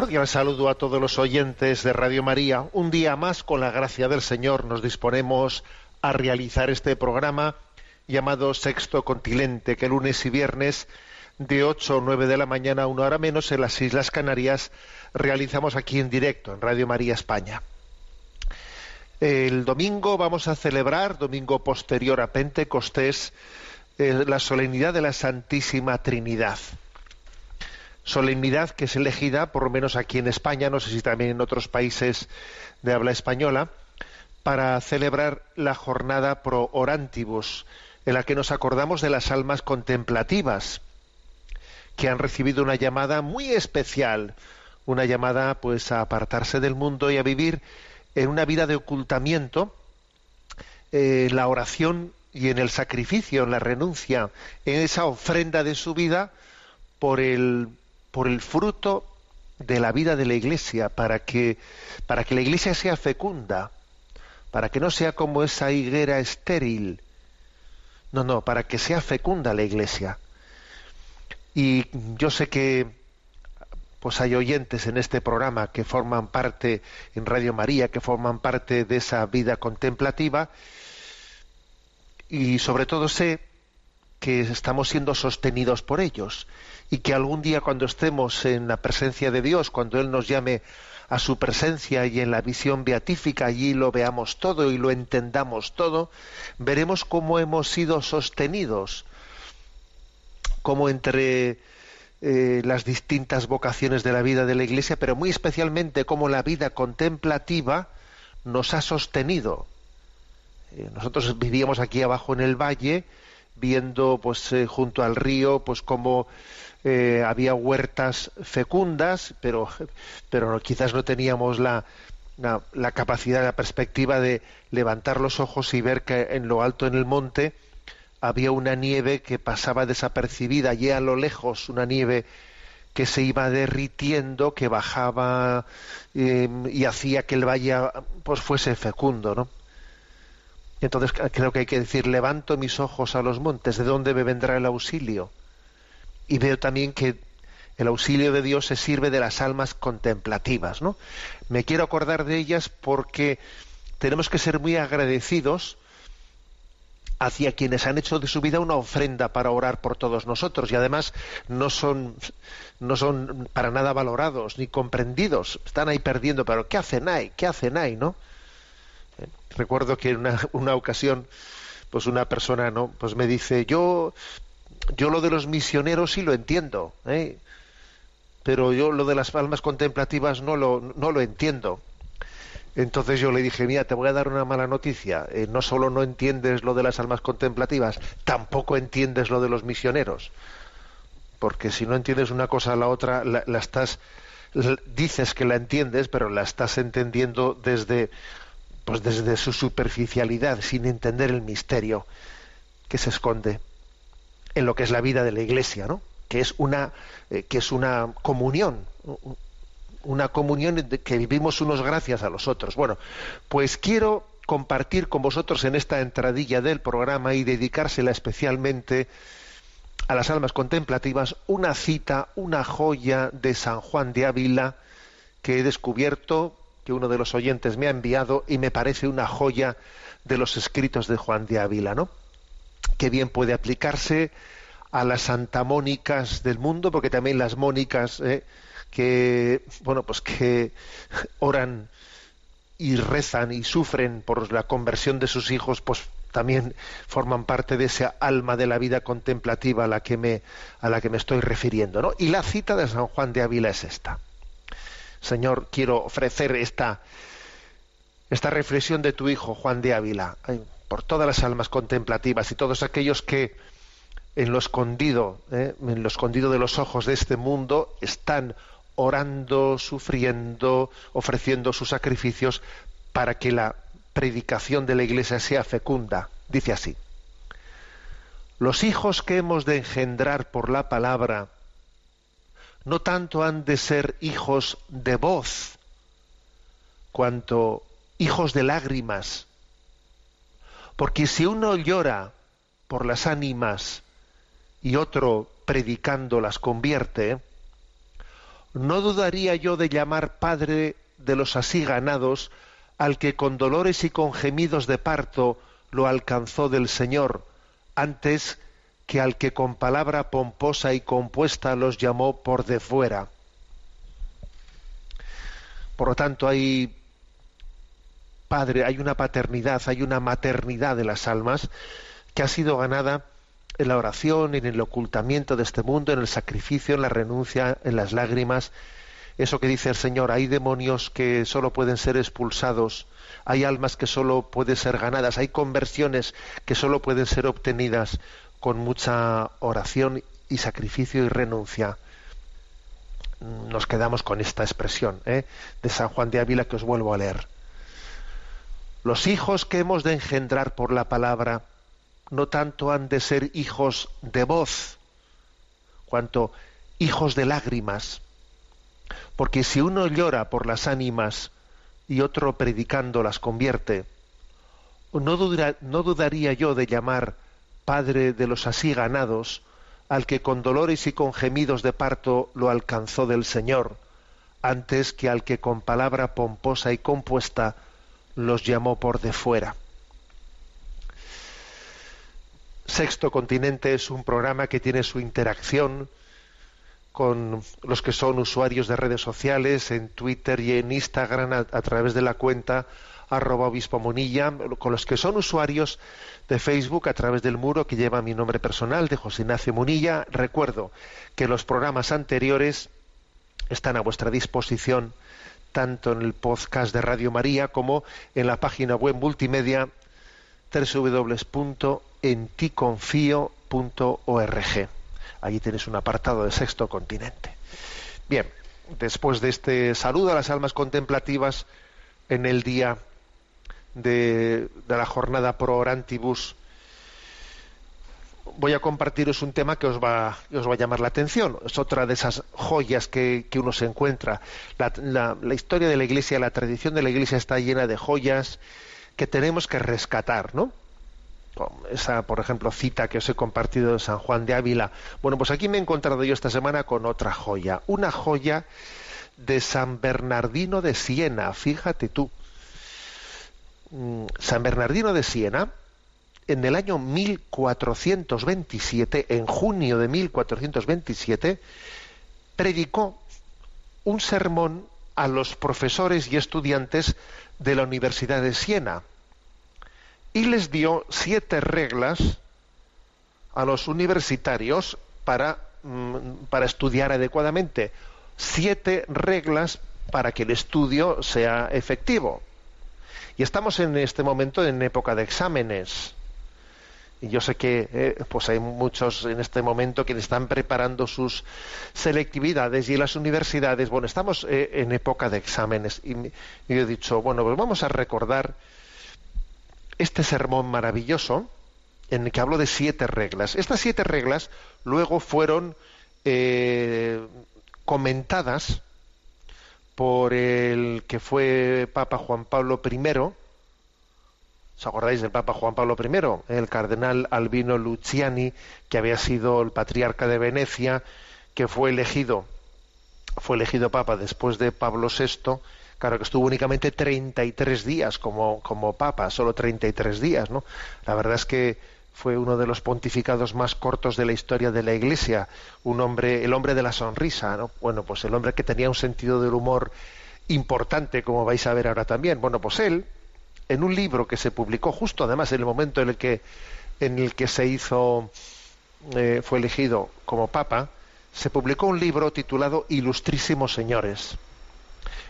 Cordial saludo a todos los oyentes de Radio María. Un día más, con la gracia del Señor, nos disponemos a realizar este programa llamado Sexto Continente, que lunes y viernes de 8 o 9 de la mañana, una hora menos, en las Islas Canarias, realizamos aquí en directo, en Radio María España. El domingo vamos a celebrar, domingo posterior a Pentecostés, eh, la solemnidad de la Santísima Trinidad solemnidad que es elegida, por lo menos aquí en España, no sé si también en otros países de habla española, para celebrar la jornada pro orantibus, en la que nos acordamos de las almas contemplativas, que han recibido una llamada muy especial, una llamada pues a apartarse del mundo y a vivir en una vida de ocultamiento, eh, la oración y en el sacrificio, en la renuncia, en esa ofrenda de su vida por el por el fruto de la vida de la iglesia para que para que la iglesia sea fecunda para que no sea como esa higuera estéril. No no para que sea fecunda la iglesia. Y yo sé que pues hay oyentes en este programa que forman parte en Radio María que forman parte de esa vida contemplativa. Y sobre todo sé que estamos siendo sostenidos por ellos y que algún día cuando estemos en la presencia de Dios, cuando Él nos llame a su presencia y en la visión beatífica allí lo veamos todo y lo entendamos todo, veremos cómo hemos sido sostenidos, cómo entre eh, las distintas vocaciones de la vida de la Iglesia, pero muy especialmente cómo la vida contemplativa nos ha sostenido. Eh, nosotros vivíamos aquí abajo en el valle, viendo pues eh, junto al río pues cómo eh, había huertas fecundas pero pero quizás no teníamos la, la, capacidad la perspectiva de levantar los ojos y ver que en lo alto en el monte había una nieve que pasaba desapercibida allí a lo lejos una nieve que se iba derritiendo que bajaba eh, y hacía que el valle pues fuese fecundo no entonces creo que hay que decir, levanto mis ojos a los montes, ¿de dónde me vendrá el auxilio? Y veo también que el auxilio de Dios se sirve de las almas contemplativas, ¿no? Me quiero acordar de ellas porque tenemos que ser muy agradecidos hacia quienes han hecho de su vida una ofrenda para orar por todos nosotros y además no son no son para nada valorados ni comprendidos, están ahí perdiendo, pero ¿qué hacen ahí? ¿Qué hacen ahí, no? recuerdo que en una, una, ocasión pues una persona no pues me dice yo yo lo de los misioneros sí lo entiendo ¿eh? pero yo lo de las almas contemplativas no lo no lo entiendo. Entonces yo le dije mira te voy a dar una mala noticia. Eh, no solo no entiendes lo de las almas contemplativas tampoco entiendes lo de los misioneros. Porque si no entiendes una cosa a la otra la, estás dices que la entiendes pero la estás entendiendo desde pues desde su superficialidad, sin entender el misterio que se esconde en lo que es la vida de la Iglesia, ¿no? Que es una eh, que es una comunión, una comunión que vivimos unos gracias a los otros. Bueno, pues quiero compartir con vosotros en esta entradilla del programa y dedicársela especialmente a las almas contemplativas una cita, una joya de San Juan de Ávila que he descubierto, que uno de los oyentes me ha enviado y me parece una joya de los escritos de Juan de Ávila, ¿no? Que bien puede aplicarse a las santamónicas del mundo, porque también las mónicas ¿eh? que, bueno, pues que oran y rezan y sufren por la conversión de sus hijos, pues también forman parte de esa alma de la vida contemplativa a la que me, a la que me estoy refiriendo. ¿no? Y la cita de San Juan de Ávila es esta. Señor, quiero ofrecer esta, esta reflexión de tu hijo Juan de Ávila por todas las almas contemplativas y todos aquellos que en lo escondido, ¿eh? en lo escondido de los ojos de este mundo están orando, sufriendo, ofreciendo sus sacrificios para que la predicación de la Iglesia sea fecunda. Dice así, los hijos que hemos de engendrar por la palabra no tanto han de ser hijos de voz, cuanto hijos de lágrimas, porque si uno llora por las ánimas y otro predicando las convierte, no dudaría yo de llamar padre de los así ganados al que con dolores y con gemidos de parto lo alcanzó del Señor, antes que al que con palabra pomposa y compuesta los llamó por de fuera. Por lo tanto, hay padre, hay una paternidad, hay una maternidad de las almas que ha sido ganada en la oración, en el ocultamiento de este mundo, en el sacrificio, en la renuncia, en las lágrimas. Eso que dice el Señor, hay demonios que solo pueden ser expulsados, hay almas que solo pueden ser ganadas, hay conversiones que solo pueden ser obtenidas con mucha oración y sacrificio y renuncia. Nos quedamos con esta expresión ¿eh? de San Juan de Ávila que os vuelvo a leer. Los hijos que hemos de engendrar por la palabra, no tanto han de ser hijos de voz, cuanto hijos de lágrimas. Porque si uno llora por las ánimas y otro predicando las convierte, no, no dudaría yo de llamar Padre de los así ganados al que con dolores y con gemidos de parto lo alcanzó del Señor, antes que al que con palabra pomposa y compuesta los llamó por de fuera. Sexto Continente es un programa que tiene su interacción con los que son usuarios de redes sociales, en Twitter y en Instagram a, través de la cuenta arroba obispo monilla, con los que son usuarios de Facebook a través del muro que lleva mi nombre personal de José Ignacio Munilla. Recuerdo que los programas anteriores están a vuestra disposición tanto en el podcast de Radio María como en la página web multimedia www.enticonfio.org. Allí tienes un apartado de Sexto Continente. Bien, después de este saludo a las almas contemplativas en el día de, la jornada pro orantibus, voy a compartiros un tema que os va, os va a llamar la atención. Es otra de esas joyas que, uno se encuentra. la, historia de la Iglesia, la tradición de la Iglesia está llena de joyas que tenemos que rescatar, ¿no? Esa, por ejemplo, cita que os he compartido de San Juan de Ávila. Bueno, pues aquí me he encontrado yo esta semana con otra joya, una joya de San Bernardino de Siena, fíjate tú. Mm, San Bernardino de Siena, en el año 1427, en junio de 1427, predicó un sermón a los profesores y estudiantes de la Universidad de Siena y les dio siete reglas a los universitarios para, mm, para estudiar adecuadamente. Siete reglas para que el estudio sea efectivo. Y estamos en este momento en época de exámenes. Y yo sé que eh, pues hay muchos en este momento que están preparando sus selectividades y las universidades, bueno, estamos eh, en época de exámenes. Y, y, he dicho, bueno, pues vamos a recordar este sermón maravilloso en el que hablo de siete reglas. Estas siete reglas luego fueron eh, comentadas por el que fue Papa Juan Pablo I ¿Os acordáis del Papa Juan Pablo I? El cardenal Albino Luciani, que había sido el patriarca de Venecia, que fue elegido, fue elegido Papa después de Pablo VI, claro que estuvo únicamente 33 días como, como Papa, solo 33 días, ¿no? La verdad es que fue uno de los pontificados más cortos de la historia de la Iglesia, un hombre, el hombre de la sonrisa, ¿no? Bueno, pues el hombre que tenía un sentido del humor importante, como vais a ver ahora también. Bueno, pues él, en un libro que se publicó justo además en el momento en el que, en el que se hizo, eh, fue elegido como papa, se publicó un libro titulado Ilustrísimos Señores.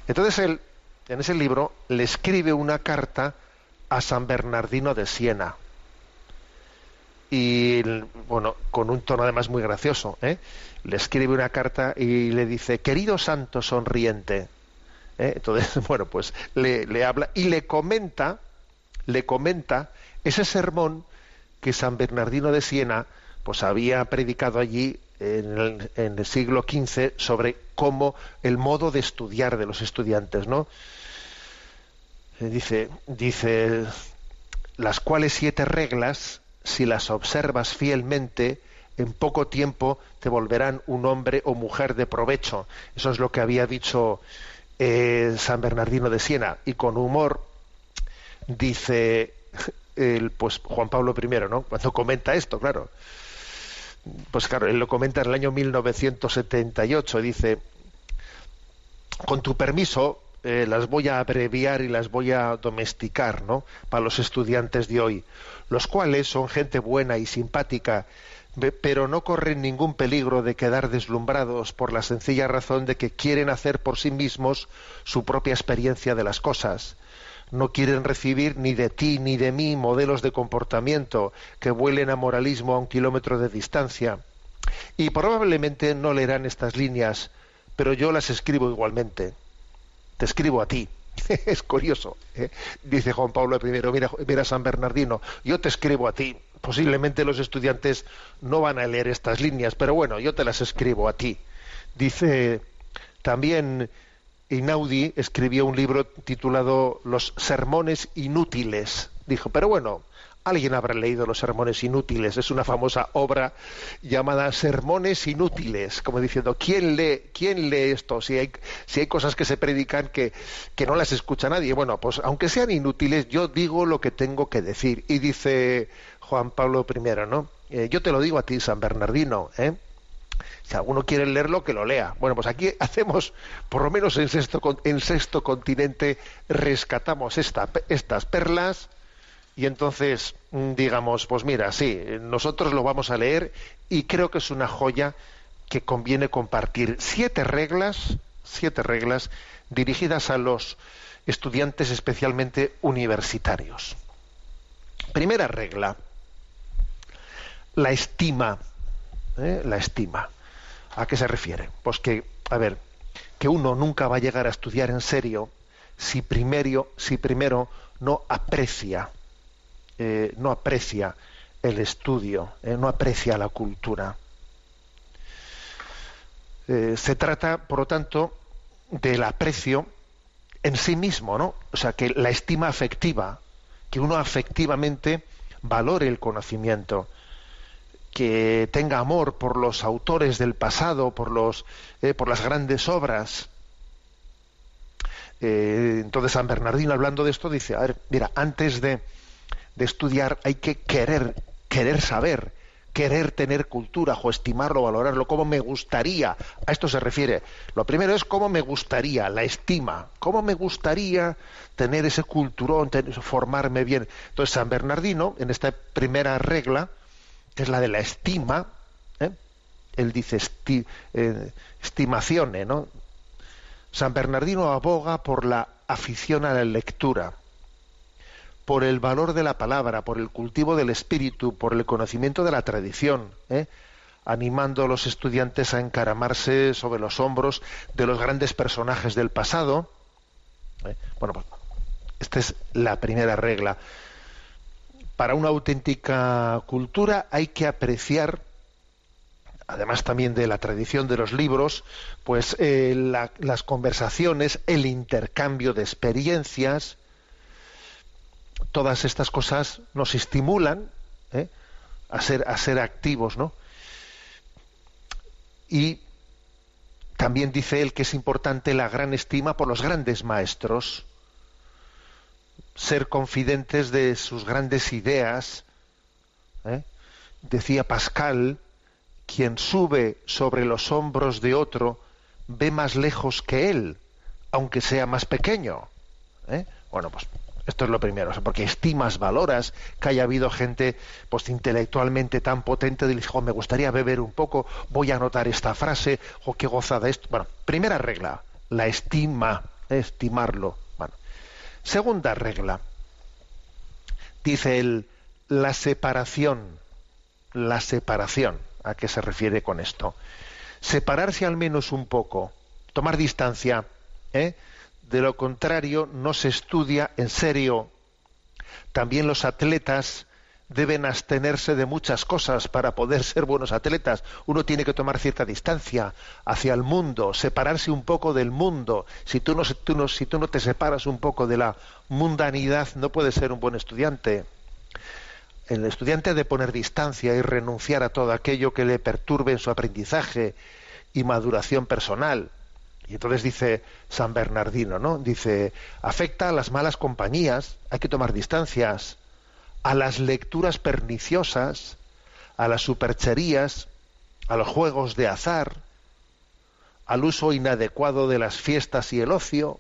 Entonces él, en ese libro, le escribe una carta a San Bernardino de Siena y bueno, con un tono además muy gracioso, ¿eh? le escribe una carta y le dice, querido santo sonriente. ¿Eh? Entonces, bueno, pues le, habla y le comenta, le comenta ese sermón que San Bernardino de Siena pues había predicado allí en el, en el siglo XV sobre cómo el modo de estudiar de los estudiantes, ¿no? Eh, dice, dice las cuales siete reglas si las observas fielmente, en poco tiempo te volverán un hombre o mujer de provecho. Eso es lo que había dicho eh, San Bernardino de Siena. Y con humor dice el, pues Juan Pablo I, ¿no? Cuando comenta esto, claro. Pues claro, él lo comenta en el año 1978. Dice, con tu permiso, eh, las voy a abreviar y las voy a domesticar, ¿no? Para los estudiantes de hoy los cuales son gente buena y simpática, pero no corren ningún peligro de quedar deslumbrados por la sencilla razón de que quieren hacer por sí mismos su propia experiencia de las cosas. No quieren recibir ni de ti ni de mí modelos de comportamiento que vuelen a moralismo a un kilómetro de distancia. Y probablemente no leerán estas líneas, pero yo las escribo igualmente. Te escribo a ti, es curioso. ¿eh? Dice Juan Pablo I, mira, mira San Bernardino, yo te escribo a ti. Posiblemente los estudiantes no van a leer estas líneas, pero bueno, yo te las escribo a ti. Dice también Inaudi escribió un libro titulado Los sermones inútiles. Dijo, pero bueno, Alguien habrá leído los sermones inútiles. Es una famosa obra llamada Sermones inútiles, como diciendo, ¿quién lee, quién lee esto? Si hay, si hay cosas que se predican que, que no las escucha nadie. Bueno, pues aunque sean inútiles, yo digo lo que tengo que decir. Y dice Juan Pablo I, ¿no? Eh, yo te lo digo a ti, San Bernardino, ¿eh? Si alguno quiere leerlo, que lo lea. Bueno, pues aquí hacemos, por lo menos en sexto, en sexto continente, rescatamos esta, estas perlas y entonces, mm, digamos, pues mira, sí, nosotros lo vamos a leer y creo que es una joya que conviene compartir. Siete reglas, siete reglas dirigidas a los estudiantes especialmente universitarios. Primera regla, la estima. ¿eh? La estima. ¿A qué se refiere? Pues que, a ver, que uno nunca va a llegar a estudiar en serio si primero, si primero no aprecia eh, no aprecia el estudio, eh, no aprecia la cultura. Se trata, por lo tanto, del aprecio en sí mismo, ¿no? O sea, que la estima afectiva, que uno afectivamente valore el conocimiento, que tenga amor por los autores del pasado, por los, por las grandes obras. entonces San Bernardino hablando de esto dice, a ver, mira, antes de, de estudiar hay que querer, querer saber, querer tener cultura, o estimarlo, valorarlo, como me gustaría. A esto se refiere. Lo primero es cómo me gustaría, la estima, cómo me gustaría tener ese culturón, formarme bien. Entonces, San Bernardino, en esta primera regla, que es la de la estima, ¿eh? él dice eh, ¿no? San Bernardino aboga por la afición a la lectura por el valor de la palabra, por el cultivo del espíritu, por el conocimiento de la tradición, ¿eh? animando a los estudiantes a encaramarse sobre los hombros de los grandes personajes del pasado. ¿eh? Bueno, pues, esta es la primera regla. Para una auténtica cultura hay que apreciar, además también de la tradición de los libros, pues eh, las conversaciones, el intercambio de experiencias, todas estas cosas nos estimulan ¿eh? a, ser, a ser activos, ¿no? Y también dice él que es importante la gran estima por los grandes maestros, ser confidentes de sus grandes ideas. ¿eh? Decía Pascal, quien sube sobre los hombros de otro ve más lejos que él, aunque sea más pequeño. ¿eh? Bueno, pues esto es lo primero, porque estimas, valoras que haya habido gente pues, intelectualmente tan potente, de me gustaría beber un poco, voy a anotar esta frase, o qué gozada esto. Bueno, primera regla, la estima, estimarlo. Bueno. Segunda regla, dice él, la separación, la separación. ¿A qué se refiere con esto? Separarse al menos un poco, tomar distancia, ¿eh? De lo contrario, no se estudia en serio. También los atletas deben abstenerse de muchas cosas para poder ser buenos atletas. Uno tiene que tomar cierta distancia hacia el mundo, separarse un poco del mundo. Si tú no, si tú no te separas un poco de la mundanidad, no puedes ser un buen estudiante. El estudiante ha de poner distancia y renunciar a todo aquello que le perturbe en su aprendizaje y maduración personal. Y entonces dice San Bernardino, ¿no? Dice, afecta a las malas compañías, hay que tomar distancias, a las lecturas perniciosas, a las supercherías, a los juegos de azar, al uso inadecuado de las fiestas y el ocio,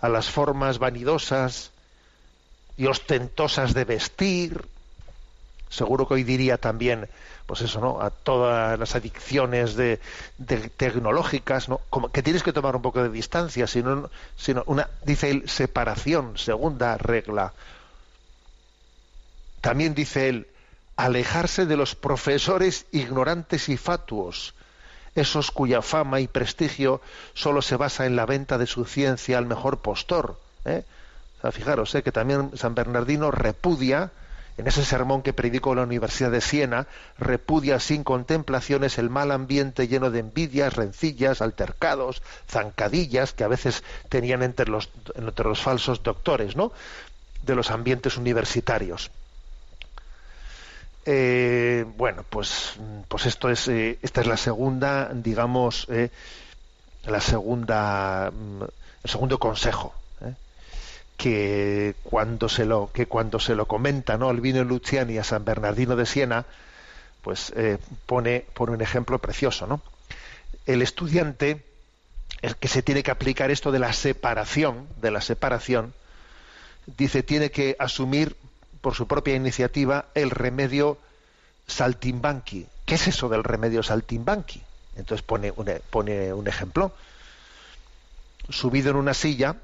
a las formas vanidosas y ostentosas de vestir. Seguro que hoy diría también pues eso, ¿no? A todas las adicciones de, tecnológicas, ¿no? Como que tienes que tomar un poco de distancia, sino, sino una, dice él, separación, segunda regla. También dice él, alejarse de los profesores ignorantes y fatuos, esos cuya fama y prestigio solo se basa en la venta de su ciencia al mejor postor. ¿eh? O sea, fijaros, ¿eh? que también San Bernardino repudia en ese sermón que predicó en la Universidad de Siena, repudia sin contemplaciones el mal ambiente lleno de envidias, rencillas, altercados, zancadillas que a veces tenían entre los, entre los falsos doctores, ¿no? de los ambientes universitarios. Eh, bueno, pues, pues esto es, eh, esta es la segunda, digamos, eh, la segunda, mm, el segundo consejo que cuando se lo que cuando se lo comenta no Albino Luciani a San Bernardino de Siena pues pone por un ejemplo precioso no el estudiante el que se tiene que aplicar esto de la separación de la separación dice tiene que asumir por su propia iniciativa el remedio saltimbanqui. Qué es eso del remedio saltimbanqui entonces pone pone un ejemplo. Subido en una silla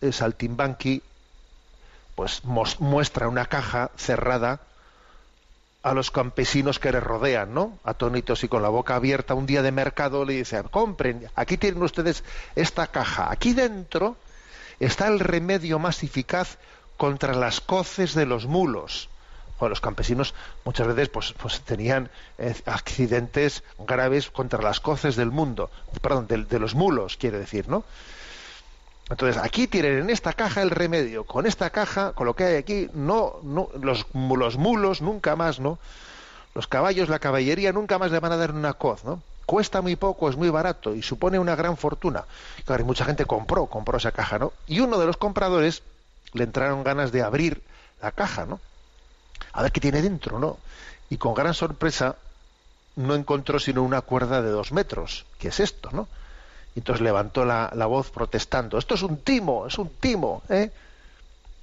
Saltimbanqui pues muestra una caja cerrada a los campesinos que le rodean, ¿no? Atónitos y con la boca abierta, un día de mercado le dice, compren, aquí tienen ustedes esta caja, aquí dentro está el remedio más eficaz contra las coces de los mulos. los campesinos muchas veces pues, pues tenían eh, accidentes graves contra las coces del mundo, perdón, de, de los mulos, quiere decir, ¿no? Entonces, aquí tienen en esta caja el remedio. Con esta caja, con lo que hay aquí, no, no los, los mulos nunca más, ¿no? Los caballos, la caballería nunca más le van a dar una coz, ¿no? Cuesta muy poco, es muy barato y supone una gran fortuna. Claro, y mucha gente compró, compró esa caja, ¿no? Y uno de los compradores le entraron ganas de abrir la caja, ¿no? A ver qué tiene dentro, ¿no? Y con gran sorpresa no encontró sino una cuerda de dos metros. ¿Qué es esto, no? Y entonces levantó la, voz protestando, esto es un timo, es un timo. ¿eh?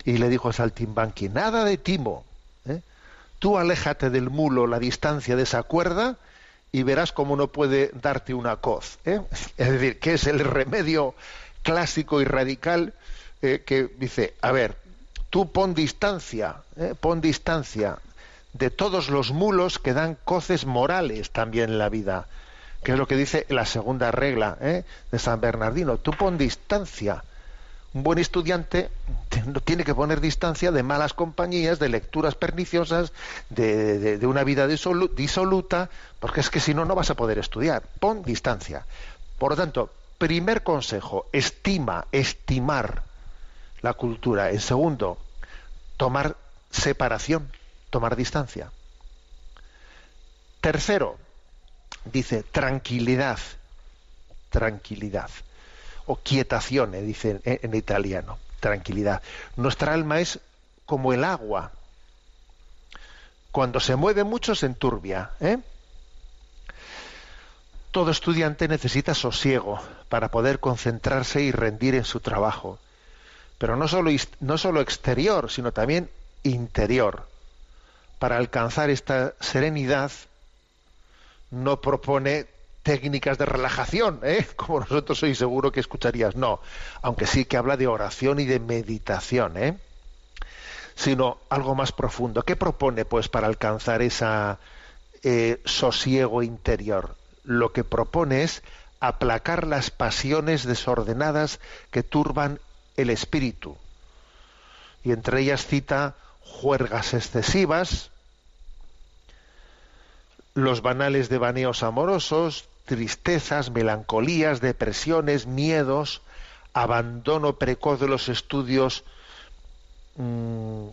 Y le dijo a Saltimbanqui, nada de timo. ¿eh? Tú aléjate del mulo la distancia de esa cuerda y verás cómo no puede darte una coz. ¿eh? Es decir, que es el remedio clásico y radical que dice, a ver, tú pon distancia, ¿eh? pon distancia de todos los mulos que dan coces morales también en la vida que es lo que dice la segunda regla ¿eh? de San Bernardino. Tú pon distancia. Un buen estudiante tiene que poner distancia de malas compañías, de lecturas perniciosas, de, una vida disoluta, porque es que si no, no vas a poder estudiar. Pon distancia. Por lo tanto, primer consejo, estima, estimar la cultura. En segundo, tomar separación, tomar distancia. Tercero, dice tranquilidad, tranquilidad, o quietazione, dice en, en italiano, tranquilidad. Nuestra alma es como el agua. Cuando se mueve mucho se enturbia. ¿eh? Todo estudiante necesita sosiego para poder concentrarse y rendir en su trabajo. Pero no solo, no solo exterior, sino también interior. Para alcanzar esta serenidad no propone técnicas de relajación, ¿eh? como nosotros soy seguro que escucharías. No, aunque sí que habla de oración y de meditación, ¿eh? sino algo más profundo. ¿Qué propone, pues, para alcanzar esa eh, sosiego interior? Lo que propone es aplacar las pasiones desordenadas que turban el espíritu. Y entre ellas cita juergas excesivas, los banales devaneos amorosos, tristezas, melancolías, depresiones, miedos, abandono precoz de los estudios, mm,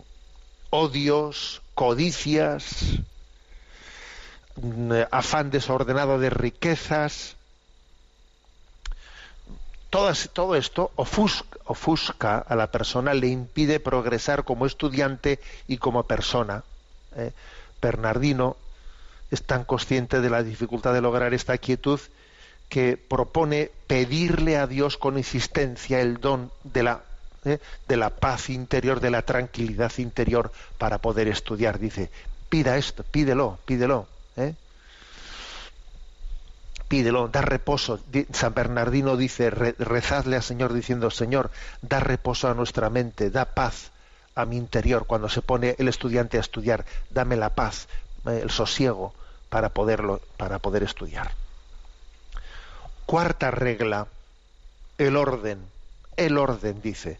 odios, codicias, mm, afán desordenado de riquezas. Todo esto ofusca, ofusca a la persona, le impide progresar como estudiante y como persona. ¿eh? Bernardino es tan consciente de la dificultad de lograr esta quietud que propone pedirle a Dios con insistencia el don de la, ¿eh? de la paz interior, de la tranquilidad interior para poder estudiar. Dice, pida esto, pídelo, pídelo. ¿eh? Pídelo, da reposo. San Bernardino dice, "Re- rezadle al Señor diciendo, Señor, da reposo a nuestra mente, da paz a mi interior cuando se pone el estudiante a estudiar, dame la paz, eh, el sosiego para poderlo, para poder estudiar. Cuarta regla, el orden. El orden dice,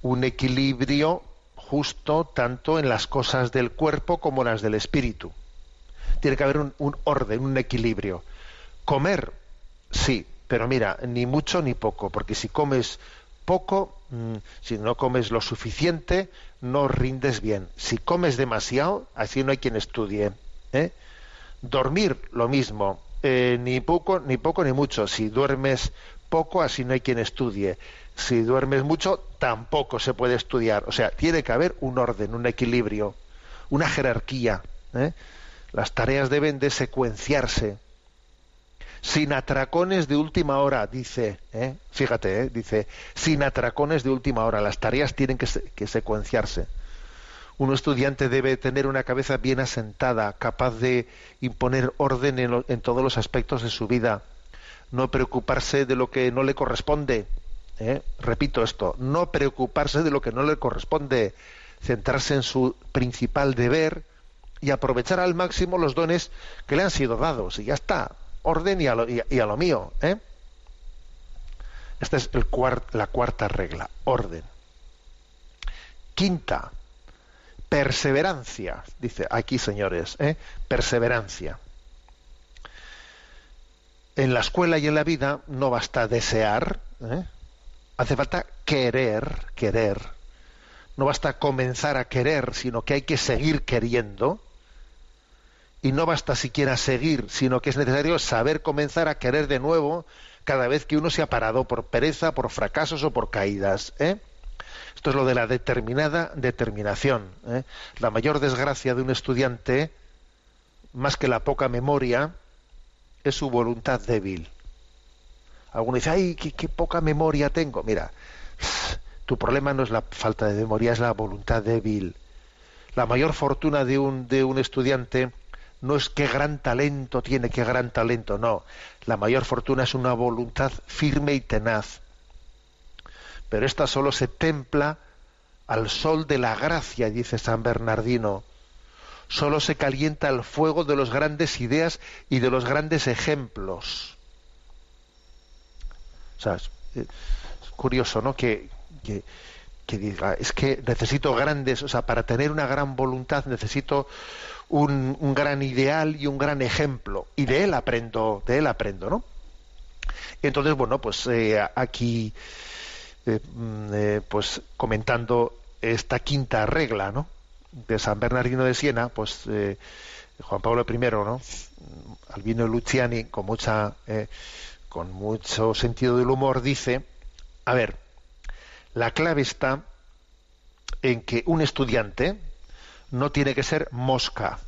un equilibrio justo tanto en las cosas del cuerpo como las del espíritu. Tiene que haber un, un orden, un equilibrio. Comer, sí, pero mira, ni mucho ni poco, porque si comes poco, mm, si no comes lo suficiente, no rindes bien. Si comes demasiado, así no hay quien estudie. ¿eh? Dormir, lo mismo, eh, ni poco, ni poco ni mucho. Si duermes poco, así no hay quien estudie. Si duermes mucho, tampoco se puede estudiar. O sea, tiene que haber un orden, un equilibrio, una jerarquía. ¿eh? Las tareas deben de secuenciarse sin atracones de última hora, dice, ¿eh? fíjate, ¿eh? dice, sin atracones de última hora, las tareas tienen que, se- que secuenciarse. Un estudiante debe tener una cabeza bien asentada, capaz de imponer orden en, en todos los aspectos de su vida, no preocuparse de lo que no le corresponde. ¿eh? Repito esto, no preocuparse de lo que no le corresponde, centrarse en su principal deber y aprovechar al máximo los dones que le han sido dados. Y ya está, orden y a lo, y a- lo mío. ¿eh? Esta es la cuarta regla, orden. Quinta, perseverancia. Dice aquí, señores, ¿eh? perseverancia. En la escuela y en la vida no basta desear, ¿eh? hace falta querer, querer. No basta comenzar a querer, sino que hay que seguir queriendo. Y no basta siquiera seguir, sino que es necesario saber comenzar a querer de nuevo cada vez que uno se ha parado por pereza, por fracasos o por caídas. ¿eh? Esto es lo de la determinada determinación. ¿eh? La mayor desgracia de un estudiante, más que la poca memoria, es su voluntad débil. Alguno dice, ay, qué, qué poca memoria tengo. Mira, tu problema no es la falta de memoria, es la voluntad débil. La mayor fortuna de un, de un estudiante no es qué gran talento tiene, qué gran talento, no. La mayor fortuna es una voluntad firme y tenaz. Pero esta solo se templa al sol de la gracia, dice San Bernardino. Solo se calienta al fuego de las grandes ideas y de los grandes ejemplos. O sea, es curioso, ¿no? Que, que, que diga, es que necesito grandes, o sea, para tener una gran voluntad necesito un, un gran ideal y un gran ejemplo. Y de él aprendo, de él aprendo, ¿no? Entonces, bueno, pues eh, aquí eh, mm, eh, pues comentando esta quinta regla, ¿no? De San Bernardino de Siena, pues Juan Pablo I, ¿no? Albino Luciani, con mucha, con mucho sentido del humor, dice, a ver, la clave está en que un estudiante no tiene que ser mosca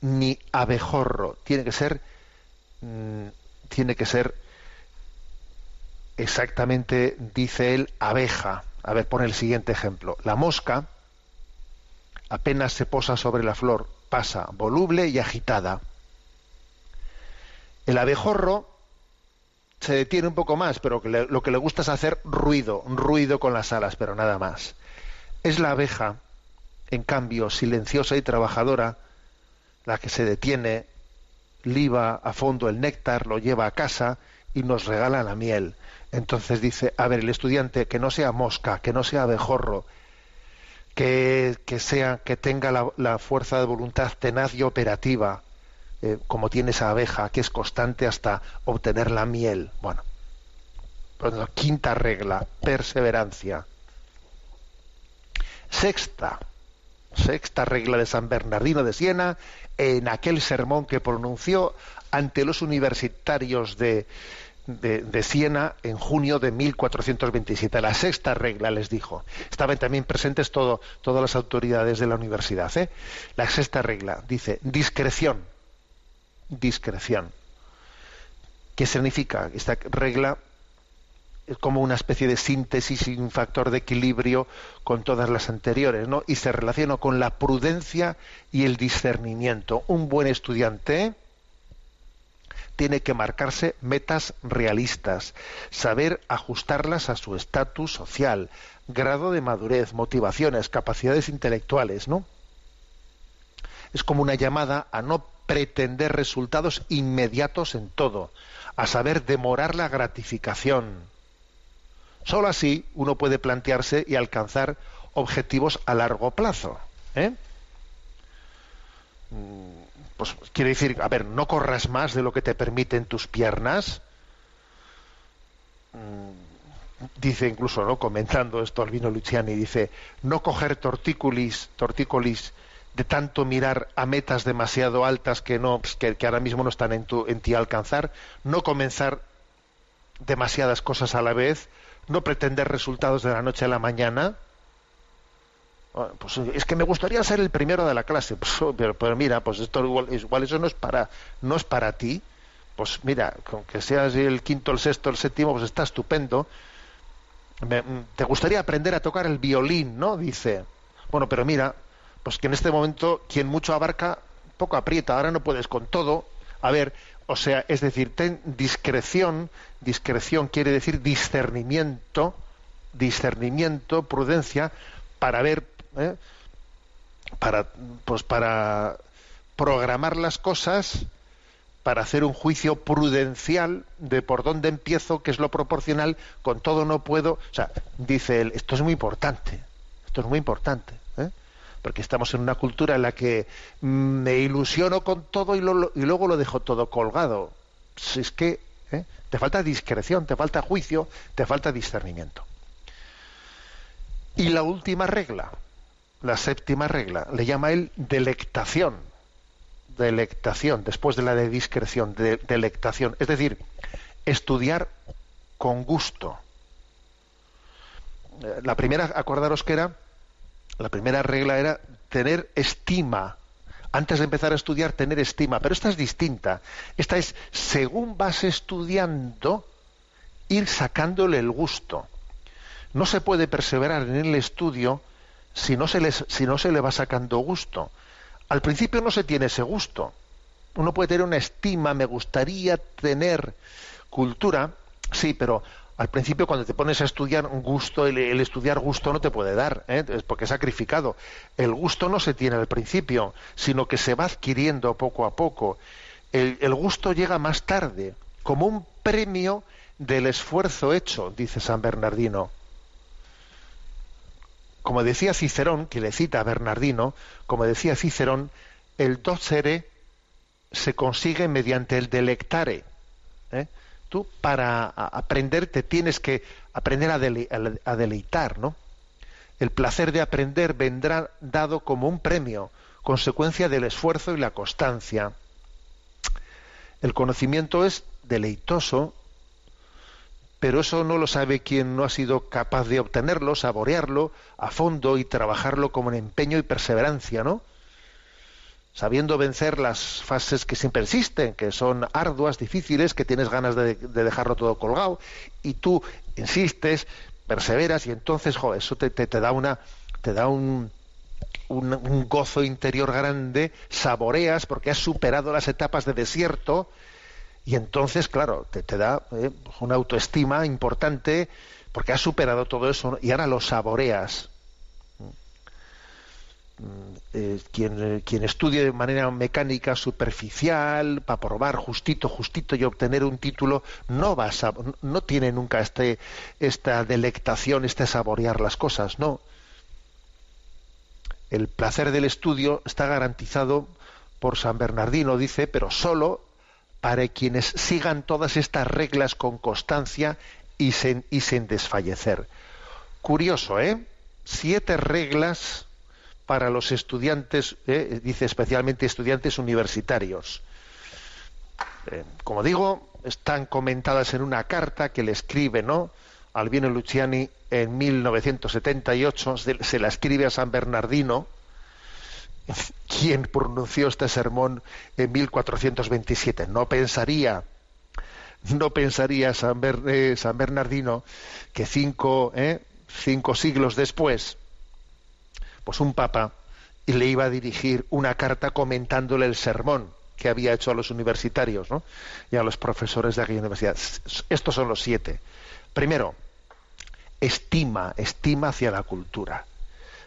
ni abejorro, tiene que ser mm, tiene que ser exactamente, dice él, abeja. A ver, pone el siguiente ejemplo. La mosca apenas se posa sobre la flor, pasa voluble y agitada. El abejorro se detiene un poco más, pero que le- lo que le gusta es hacer ruido, ruido con las alas, pero nada más. Es la abeja, en cambio, silenciosa y trabajadora, la que se detiene, liba a fondo el néctar, lo lleva a casa y nos regala la miel. Entonces dice, a ver, el estudiante que no sea mosca, que no sea abejorro, que, que sea, que tenga la, la fuerza de voluntad tenaz y operativa, eh, como tiene esa abeja, que es constante hasta obtener la miel. Bueno, lo tanto, quinta regla, perseverancia. Sexta, sexta regla de San Bernardino de Siena, en aquel sermón que pronunció ante los universitarios de, de, de Siena en junio de 1427. La sexta regla les dijo. Estaban también presentes todo, todas las autoridades de la universidad. ¿eh? La sexta regla dice discreción. Discreción. ¿Qué significa? Esta regla es como una especie de síntesis y un factor de equilibrio con todas las anteriores, ¿no? Y se relaciona con la prudencia y el discernimiento. Un buen estudiante tiene que marcarse metas realistas, saber ajustarlas a su estatus social, grado de madurez, motivaciones, capacidades intelectuales, ¿no? Es como una llamada a no pretender resultados inmediatos en todo, a saber demorar la gratificación. Solo así uno puede plantearse y alcanzar objetivos a largo plazo. ¿eh? Mm, Pues quiere decir, a ver, no corras más de lo que te permiten tus piernas. Mm, Dice incluso, ¿no? Comentando esto Albino Luciani, dice, no coger tortícolis, tortícolis de tanto mirar a metas demasiado altas que no, pues, que, que ahora mismo no están en, tu, en ti a alcanzar, no comenzar demasiadas cosas a la vez, no pretender resultados de la noche a la mañana. Bueno, Pues es que me gustaría ser el primero de la clase, Pues, oh, pero, pero mira, pues esto igual, igual eso no es para no es para ti. Pues mira, con que seas el quinto, el sexto, el séptimo, pues está estupendo. Me- mm, te gustaría aprender a tocar el violín, ¿no? Dice. Bueno, pero mira, pues que en este momento quien mucho abarca, poco aprieta. Ahora no puedes con todo. A ver, o sea, es decir, ten discreción. Discreción quiere decir discernimiento, discernimiento, prudencia para ver, ¿eh? para, pues para programar las cosas para hacer un juicio prudencial de por dónde empiezo, que es lo proporcional, con todo no puedo. O sea, dice él, esto es muy importante, esto es muy importante. Porque estamos en una cultura en la que me ilusiono con todo y, luego lo dejo todo colgado. Si es que ¿eh? te falta discreción, te falta juicio, te falta discernimiento. Y la última regla, la séptima regla, le llama él delectación delectación, después de la de discreción, de delectación, es decir, estudiar con gusto. Eh, La primera, acordaros que era, la primera regla era tener estima. Antes de empezar a estudiar, tener estima. Pero esta es distinta. Esta es, según vas estudiando, ir sacándole el gusto. No se puede perseverar en el estudio si no se, le va sacando gusto. Al principio no se tiene ese gusto. Uno puede tener una estima, me gustaría tener cultura, sí, pero al principio cuando te pones a estudiar gusto, el, estudiar gusto no te puede dar, ¿eh? es porque es sacrificado. El gusto no se tiene al principio, sino que se va adquiriendo poco a poco. El, el gusto llega más tarde, como un premio del esfuerzo hecho, dice San Bernardino como decía Cicerón, que le cita a Bernardino, como decía Cicerón, el docere se consigue mediante el delectare. ¿eh? Tú para aprender te tienes que aprender a deleitar, ¿no? El placer de aprender vendrá dado como un premio, consecuencia del esfuerzo y la constancia. El conocimiento es deleitoso, pero eso no lo sabe quien no ha sido capaz de obtenerlo, saborearlo a fondo y trabajarlo con empeño y perseverancia, ¿no? Sabiendo vencer las fases que siempre existen, que son arduas, difíciles, que tienes ganas de, de dejarlo todo colgado, y tú insistes, perseveras, y entonces, jo, eso te, te- da una, te da un, un, un gozo interior grande, saboreas porque has superado las etapas de desierto, y entonces, claro, te, te da eh, una autoestima importante porque has superado todo eso y ahora lo saboreas. Mm, eh, quien, eh, quien estudie de manera mecánica, superficial, para probar justito, justito y obtener un título, no a no tiene nunca este, esta delectación, este saborear las cosas, no. El placer del estudio está garantizado por San Bernardino, dice, pero solo para quienes sigan todas estas reglas con constancia y sin desfallecer. Curioso, ¿eh? Siete reglas para los estudiantes, ¿eh? dice especialmente estudiantes universitarios. Eh, como digo, están comentadas en una carta que le escribe, ¿no? Albino Luciani en 1978, se, se la escribe a San Bernardino, quien pronunció este sermón en 1427. No pensaría, no pensaría eh, San Bernardino que cinco, eh, cinco siglos después, pues un papa le iba a dirigir una carta comentándole el sermón que había hecho a los universitarios ¿no? y a los profesores de aquella universidad. Estos son los siete. Primero, estima, estima hacia la cultura.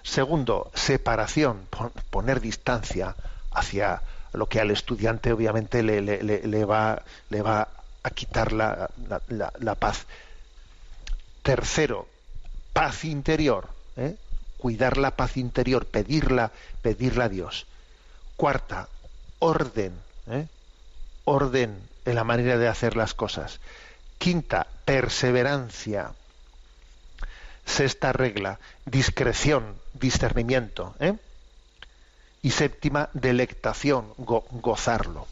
Segundo, separación, pon- poner distancia hacia lo que al estudiante obviamente le, va, le va a quitar la- la paz. Tercero, paz interior, ¿eh? Cuidar la paz interior, pedirla, pedirla a Dios. Cuarta, orden, ¿eh? orden en la manera de hacer las cosas. Quinta, perseverancia. Sexta regla, discreción, discernimiento. ¿eh? Y séptima, delectación, go- gozarlo.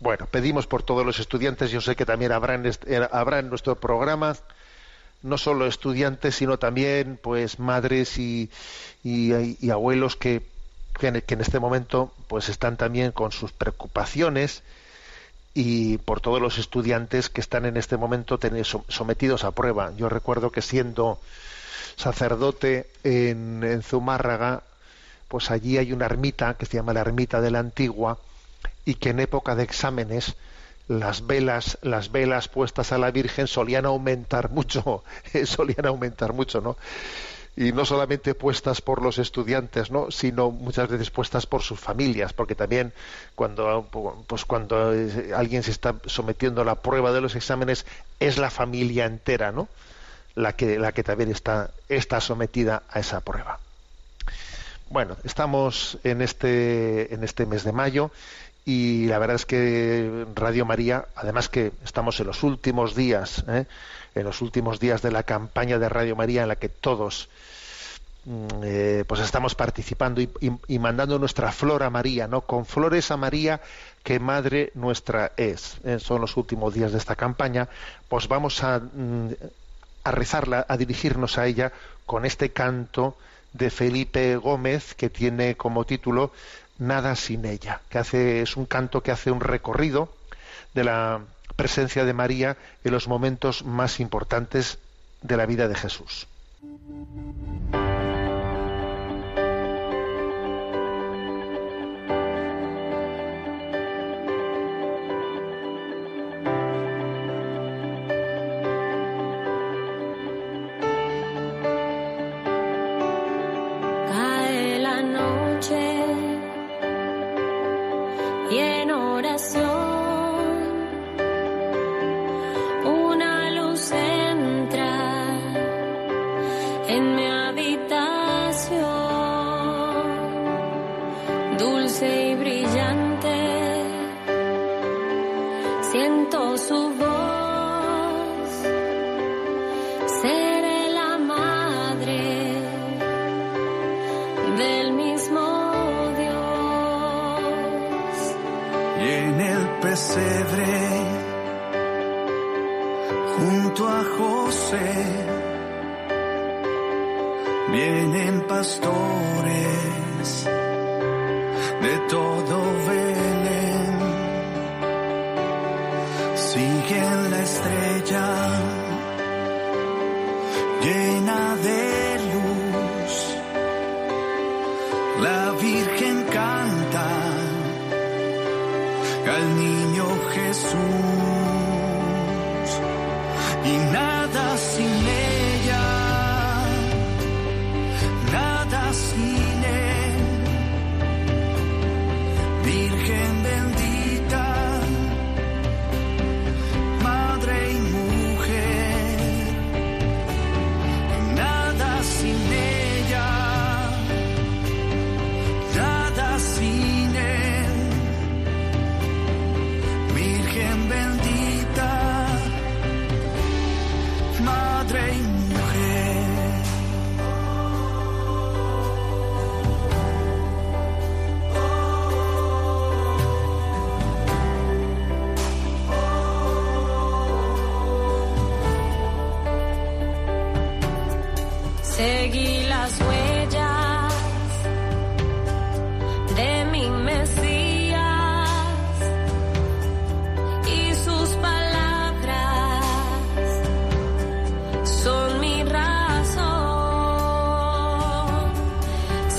Bueno, pedimos por todos los estudiantes, yo sé que también habrá en, eh, habrá en nuestro programa no solo estudiantes, sino también pues madres y, y- abuelos que, que en, este momento pues están también con sus preocupaciones y por todos los estudiantes que están en este momento sometidos a prueba. Yo recuerdo que siendo sacerdote en, en Zumárraga, pues allí hay una ermita que se llama la ermita de la Antigua y que en época de exámenes las velas, las velas puestas a la Virgen solían aumentar mucho, solían aumentar mucho, ¿no? y no solamente puestas por los estudiantes, ¿no? sino muchas veces puestas por sus familias, porque también cuando pues cuando alguien se está sometiendo a la prueba de los exámenes es la familia entera, ¿no? la que la que también está está sometida a esa prueba. Bueno, estamos en este en este mes de mayo y la verdad es que Radio María, además que estamos en los últimos días, ¿eh? en los últimos días de la campaña de Radio María en la que todos mm, eh, pues estamos participando y, mandando nuestra flor a María, ¿no? Con flores a María que Madre nuestra es. ¿eh? Son los últimos días de esta campaña, pues vamos mm, a rezarla, a dirigirnos a ella con este canto de Felipe Gómez que tiene como título Nada sin ella, que hace, es un canto que hace un recorrido de la presencia de María en los momentos más importantes de la vida de Jesús. Pesebre junto a José vienen pastores de todo Belén. Siguen la estrella llena de Jesús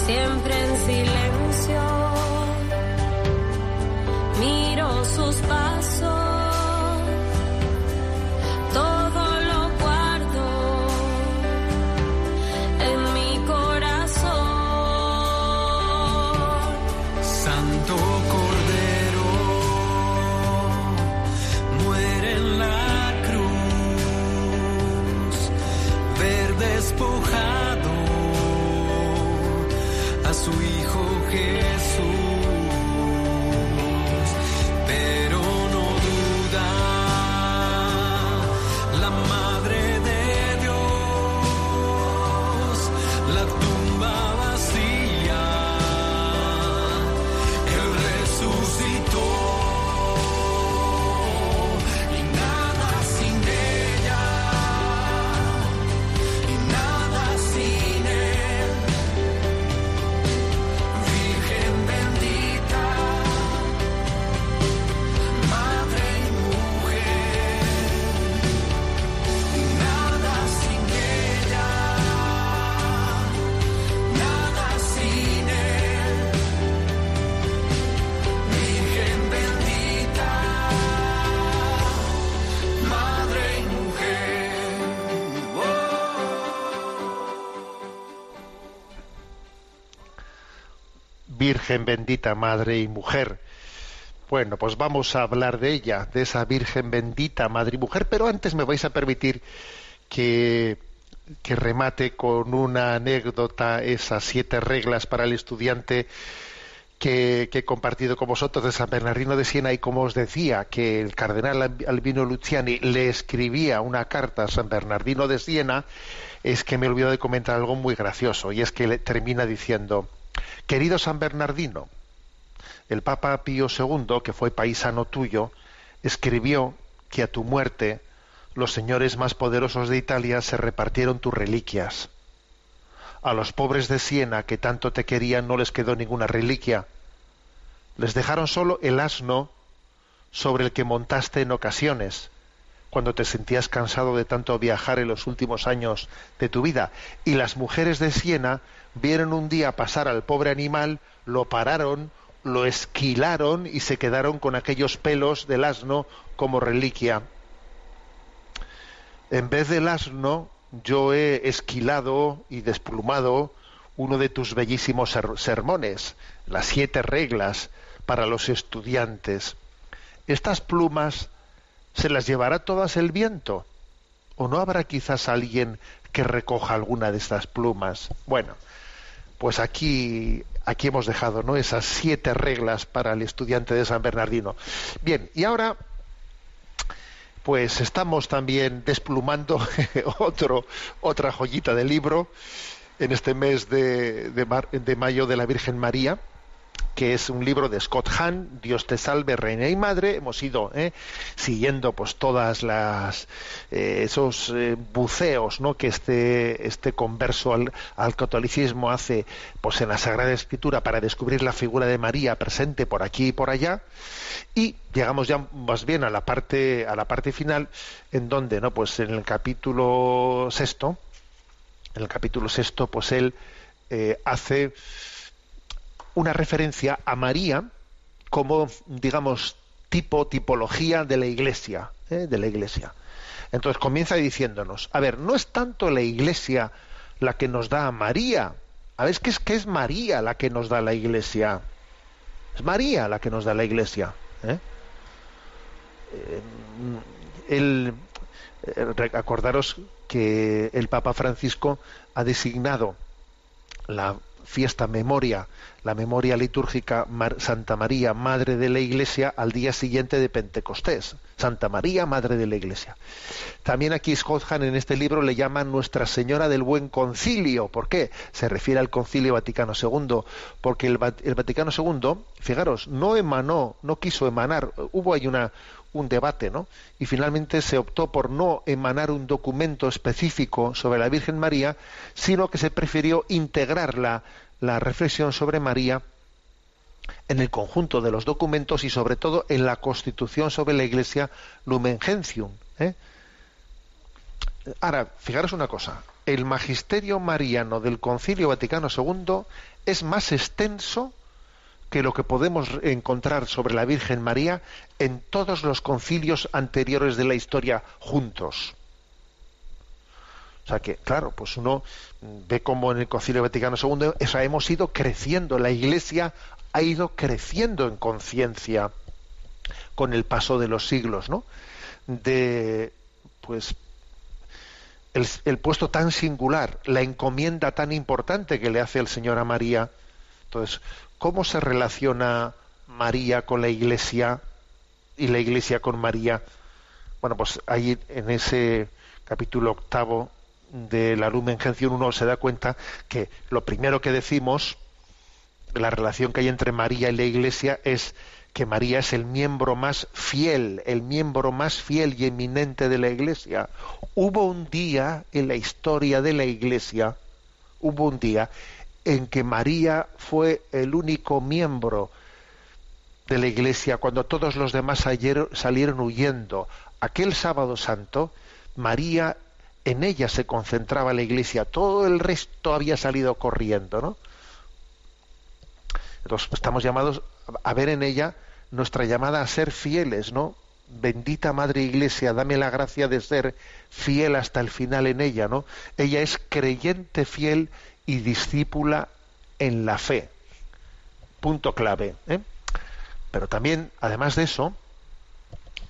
Siempre en silencio miro sus pasos. Virgen bendita, madre y mujer. Bueno, pues vamos a hablar de ella, de esa Virgen bendita, madre y mujer, pero antes me vais a permitir que, que remate con una anécdota, esas siete reglas para el estudiante que, he compartido con vosotros de San Bernardino de Siena y como os decía que el cardenal Albino Luciani le escribía una carta a San Bernardino de Siena, es que me he de comentar algo muy gracioso y es que le termina diciendo, querido San Bernardino, el Papa Pío II, que fue paisano tuyo, escribió que a tu muerte los señores más poderosos de Italia se repartieron tus reliquias. A los pobres de Siena, que tanto te querían, no les quedó ninguna reliquia. Les dejaron solo el asno sobre el que montaste en ocasiones, cuando te sentías cansado de tanto viajar en los últimos años de tu vida. Y las mujeres de Siena vieron un día pasar al pobre animal, lo pararon, lo esquilaron y se quedaron con aquellos pelos del asno como reliquia. En vez del asno, yo he esquilado y desplumado uno de tus bellísimos ser- sermones, las siete reglas para los estudiantes. Estas plumas se las llevará todas el viento. ¿O no habrá quizás alguien que recoja alguna de estas plumas? Bueno, pues aquí, aquí hemos dejado ¿no? esas siete reglas para el estudiante de San Bernardino. Bien, y ahora pues estamos también desplumando otro, otra joyita del libro en este mes de, de de mayo de la Virgen María. Que es un libro de Scott Hahn, Dios te salve, reina y madre. Hemos ido ¿eh? siguiendo pues todas las eh, esos eh, buceos ¿no? que este, este converso al, al catolicismo hace pues en la Sagrada Escritura para descubrir la figura de María presente por aquí y por allá. Y llegamos ya más bien a la parte, a la parte final, en donde, ¿no? Pues en el capítulo sexto, en el capítulo sexto, pues él hace una referencia a María como, digamos, tipo, tipología de la iglesia, ¿eh? de la iglesia. Entonces comienza diciéndonos, a ver, no es tanto la iglesia la que nos da a María, a ver, que es que es María la que nos da la iglesia. Es María la que nos da la iglesia. ¿eh? Eh, el, eh, acordaros que el Papa Francisco ha designado la fiesta memoria, la memoria litúrgica Santa María, Madre de la Iglesia, al día siguiente de Pentecostés. Santa María, Madre de la Iglesia. También aquí Scott en este libro le llaman Nuestra Señora del Buen Concilio. ¿Por qué? Se refiere al Concilio Vaticano II. Porque el, el Vaticano II, fijaros, no emanó, no quiso emanar, hubo ahí una, un debate, ¿no? Y finalmente se optó por no emanar un documento específico sobre la Virgen María, sino que se prefirió integrar la, la reflexión sobre María en el conjunto de los documentos y sobre todo en la Constitución sobre la Iglesia Lumen Gentium. ¿eh? Ahora, fijaros una cosa, el magisterio mariano del Concilio Vaticano II es más extenso que lo que podemos encontrar sobre la Virgen María en todos los concilios anteriores de la historia juntos. O sea que, claro, pues uno ve como en el Concilio Vaticano II hemos ido creciendo, la Iglesia ha ido creciendo en conciencia con el paso de los siglos, ¿no? De, pues, el, el puesto tan singular, la encomienda tan importante que le hace el Señor a María. Entonces, ¿cómo se relaciona María con la Iglesia y la Iglesia con María? Bueno, pues ahí en ese capítulo octavo de la Lumen Gentium uno se da cuenta que lo primero que decimos, la relación que hay entre María y la Iglesia es que María es el miembro más fiel, el miembro más fiel y eminente de la Iglesia. Hubo un día en la historia de la Iglesia, hubo un día en que María fue el único miembro de la Iglesia cuando todos los demás salieron huyendo. Aquel sábado santo, María en ella se concentraba la Iglesia, todo el resto había salido corriendo, ¿no? Entonces estamos llamados a ver en ella nuestra llamada a ser fieles, ¿no? Bendita Madre Iglesia, dame la gracia de ser fiel hasta el final en ella, ¿no? Ella es creyente fiel y discípula en la fe. Punto clave. ¿eh? Pero también, además de eso,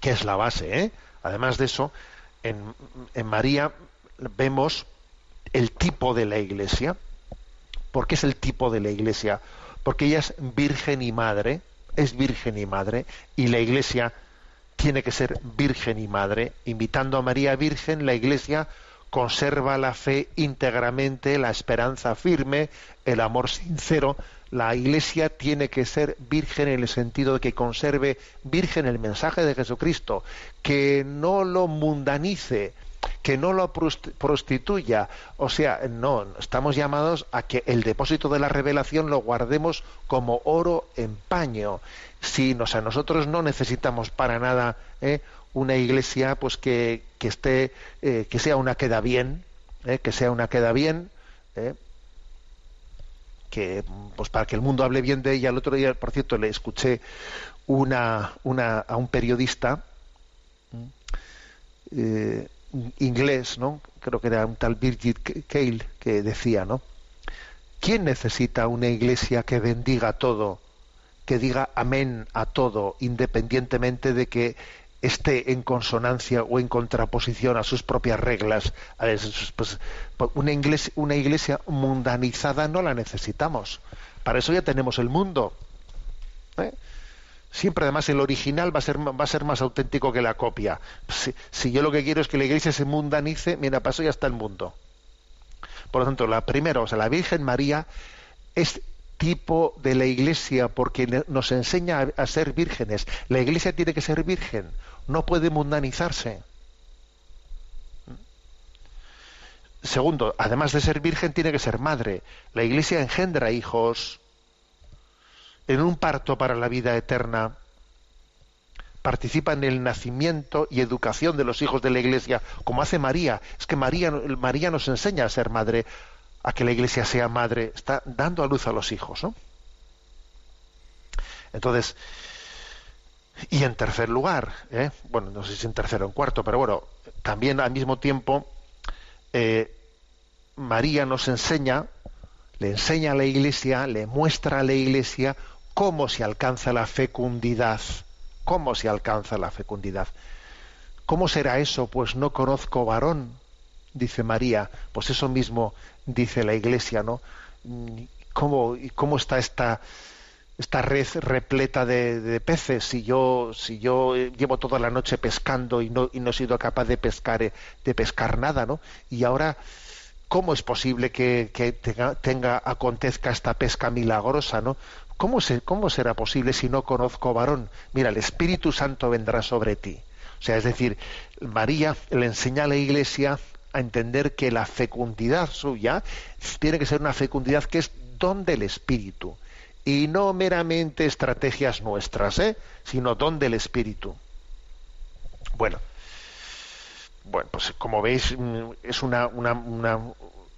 que es la base, ¿eh? además de eso, en, en María vemos el tipo de la Iglesia. ¿Por qué es el tipo de la Iglesia? Porque ella es virgen y madre, es virgen y madre, y la Iglesia tiene que ser virgen y madre. Invitando a María Virgen, la Iglesia conserva la fe íntegramente, la esperanza firme, el amor sincero. La Iglesia tiene que ser virgen en el sentido de que conserve virgen el mensaje de Jesucristo, que no lo mundanice, que no lo prost- prostituya. O sea, no, estamos llamados a que el depósito de la revelación lo guardemos como oro en paño. Sí, o sea, nosotros no necesitamos para nada ¿eh? una iglesia pues que, que esté, eh, que sea una queda bien, ¿eh? que sea una queda bien, ¿eh? que pues para que el mundo hable bien de ella. El otro día, por cierto, le escuché una, una a un periodista eh, inglés, ¿no? Creo que era un tal Birgit Cale que decía, ¿no? ¿Quién necesita una iglesia que bendiga todo, que diga amén a todo, independientemente de que esté en consonancia o en contraposición a sus propias reglas? A pues, pues, una, iglesia, una iglesia mundanizada no la necesitamos. Para eso ya tenemos el mundo. ¿eh? Siempre además el original va a ser, más auténtico que la copia. Si, si yo lo que quiero es que la iglesia se mundanice, mira, paso ya está el mundo. Por lo tanto, la primera, o sea, la Virgen María es tipo de la Iglesia porque nos enseña a, a ser vírgenes. La Iglesia tiene que ser virgen, no puede mundanizarse. Segundo, además de ser virgen, tiene que ser madre. La Iglesia engendra hijos en un parto para la vida eterna. Participa en el nacimiento y educación de los hijos de la Iglesia, como hace María. Es que María, María nos enseña a ser madre, a que la Iglesia sea madre. Está dando a luz a los hijos, ¿no? Entonces, y en tercer lugar, ¿eh? bueno, no sé si en tercero o en cuarto, pero bueno, también al mismo tiempo, eh, María nos enseña, le enseña a la Iglesia, le muestra a la Iglesia cómo se alcanza la fecundidad, cómo se alcanza la fecundidad. ¿Cómo será eso? Pues no conozco varón, dice María. Pues eso mismo dice la Iglesia, ¿no? ¿Cómo, y cómo está esta, esta red repleta de, peces si yo si yo eh, llevo toda la noche pescando y no y no he sido capaz de pescar eh, de pescar nada no y ahora cómo es posible que, que tenga, tenga acontezca esta pesca milagrosa no cómo se, cómo será posible si no conozco varón mira el Espíritu Santo vendrá sobre ti. O sea es decir María le enseña a la Iglesia a entender que la fecundidad suya tiene que ser una fecundidad que es don del Espíritu y no meramente estrategias nuestras, ¿eh? sino don del Espíritu. Bueno, bueno, pues como veis mm, es una, una,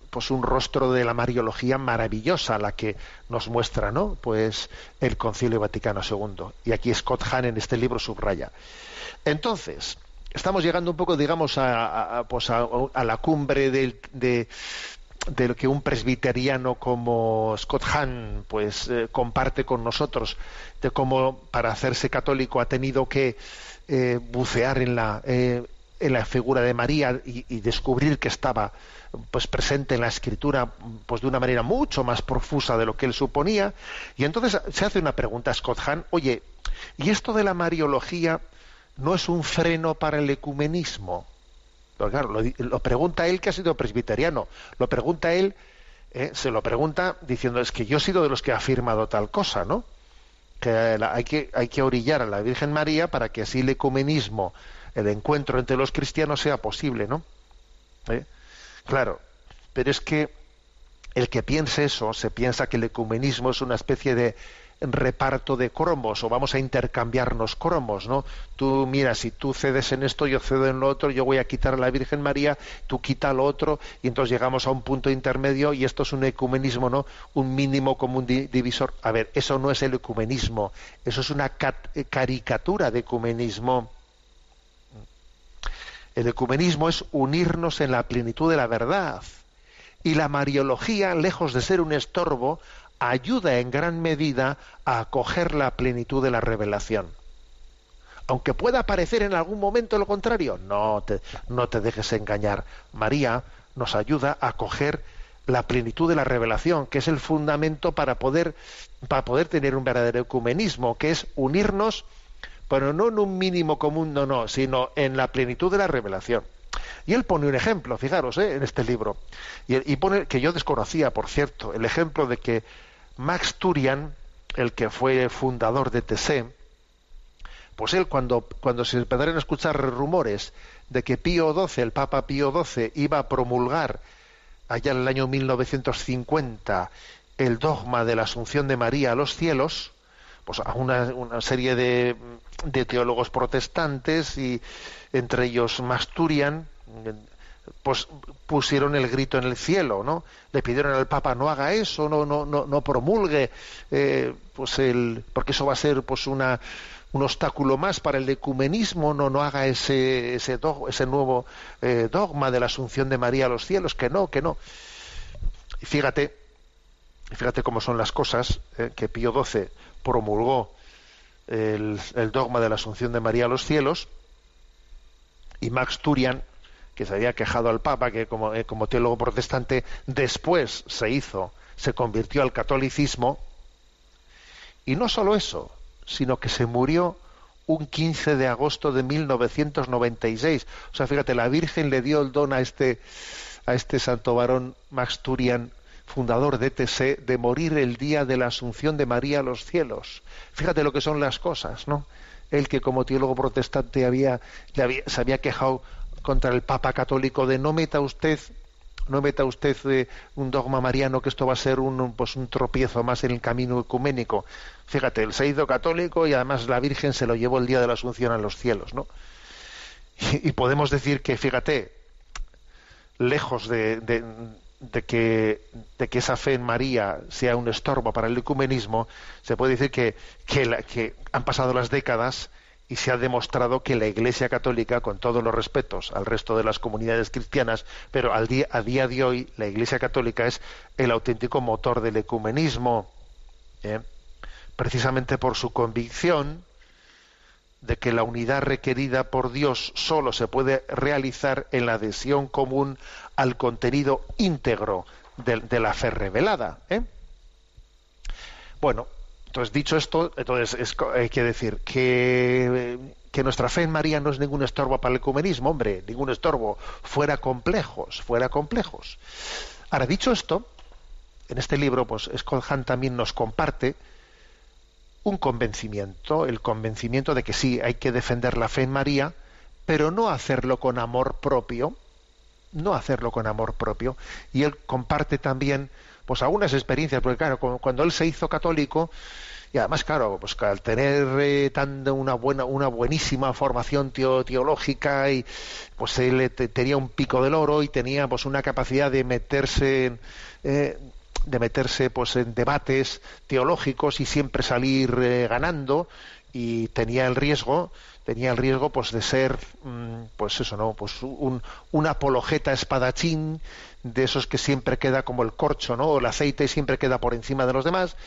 pues un rostro de la Mariología maravillosa la que nos muestra, ¿no? Pues el Concilio Vaticano II. Y aquí Scott Hahn en este libro subraya. Entonces, estamos llegando un poco, digamos, a, pues a, a la cumbre del- de, de lo que un presbiteriano como Scott Hahn pues eh, comparte con nosotros de cómo para hacerse católico ha tenido que eh, bucear en la eh, en la figura de María y, descubrir que estaba pues presente en la escritura pues de una manera mucho más profusa de lo que él suponía. Y entonces se hace una pregunta a Scott Hahn oye y esto de la mariología no es un freno para el ecumenismo claro, lo, lo pregunta él que ha sido presbiteriano. Lo pregunta él, eh, se lo pregunta diciendo, es que yo he sido de los que ha afirmado tal cosa, ¿no? Que hay, que hay que orillar a la Virgen María para que así el ecumenismo, el encuentro entre los cristianos sea posible, ¿no? ¿Eh? Claro, pero es que el que piense eso, se piensa que el ecumenismo es una especie de reparto de cromos o vamos a intercambiarnos cromos, ¿no? Tú mira, si tú cedes en esto, yo cedo en lo otro, yo voy a quitar a la Virgen María, tú quita lo otro y entonces llegamos a un punto intermedio y esto es un ecumenismo, ¿no? Un mínimo común di- divisor. A ver, eso no es el ecumenismo, eso es una eh, caricatura de ecumenismo. El ecumenismo es unirnos en la plenitud de la verdad. Y la mariología, lejos de ser un estorbo, ayuda en gran medida a acoger la plenitud de la revelación. Aunque pueda parecer en algún momento lo contrario, no te, no te dejes engañar. María nos ayuda a acoger la plenitud de la revelación, que es el fundamento para poder, para poder tener un verdadero ecumenismo, que es unirnos, pero no en un mínimo común, no, no, sino en la plenitud de la revelación. Y él pone un ejemplo, fijaros, ¿eh? en este libro, y, y pone que yo desconocía, por cierto, el ejemplo de que Max Turian, el que fue fundador de TC, pues él cuando, cuando se empezaron a escuchar rumores de que Pío XII, el Papa Pío XII, iba a promulgar allá en el año 1950 el dogma de la Asunción de María a los cielos, pues a una, serie de, de teólogos protestantes y entre ellos Masturian, pues pusieron el grito en el cielo, ¿no? Le pidieron al Papa no haga eso, no no no, no promulgue, eh, pues el, porque eso va a ser pues una un obstáculo más para el ecumenismo, no no haga ese ese, ese nuevo eh, dogma de la Asunción de María a los cielos, que no, que no. Y fíjate, fíjate cómo son las cosas, eh, que Pío XII promulgó el, el dogma de la Asunción de María a los cielos, y Max Turian, que se había quejado al Papa, que como, eh, como teólogo protestante después se hizo, se convirtió al catolicismo, y no solo eso, sino que se murió un 15 de agosto de 1996. O sea, fíjate, la Virgen le dio el don a este, a este santo varón Max Turian fundador de ETC, de morir el día de la asunción de María a los cielos. Fíjate lo que son las cosas, ¿no? Él que como teólogo protestante había, le había- se había quejado contra el Papa católico de no meta usted no meta usted eh, un dogma mariano que esto va a ser un, pues un tropiezo más en el camino ecuménico. Fíjate, él se católico y además la Virgen se lo llevó el día de la Asunción a los cielos, ¿no? Y, podemos decir que, fíjate, lejos de, de- que, esa fe en María sea un estorbo para el ecumenismo, se puede decir que, que han pasado las décadas y se ha demostrado que la Iglesia Católica, con todos los respetos al resto de las comunidades cristianas, pero al día, a día de hoy la Iglesia Católica es el auténtico motor del ecumenismo, ¿eh? precisamente por su convicción de que la unidad requerida por Dios solo se puede realizar en la adhesión común al contenido íntegro de, la fe revelada. ¿eh? Bueno, entonces dicho esto, entonces hay que decir que, nuestra fe en María no es ningún estorbo para el ecumenismo, hombre, ningún estorbo, fuera complejos, fuera complejos. Ahora, dicho esto, en este libro, pues Scott también nos comparte un convencimiento, el convencimiento de que sí, hay que defender la fe en María, pero no hacerlo con amor propio, no hacerlo con amor propio. Y él comparte también, pues algunas experiencias, porque claro, cu- cuando él se hizo católico, y además, claro, pues al tener eh, una buena, una buenísima formación teo- teológica y pues él eh, te- tenía un pico del oro y tenía pues una capacidad de meterse en, eh, de meterse pues en debates teológicos y siempre salir eh, ganando y tenía el riesgo tenía el riesgo pues de ser mm, pues eso no pues un, un apologeta espadachín de esos que siempre queda como el corcho no o el aceite siempre queda por encima de los demás.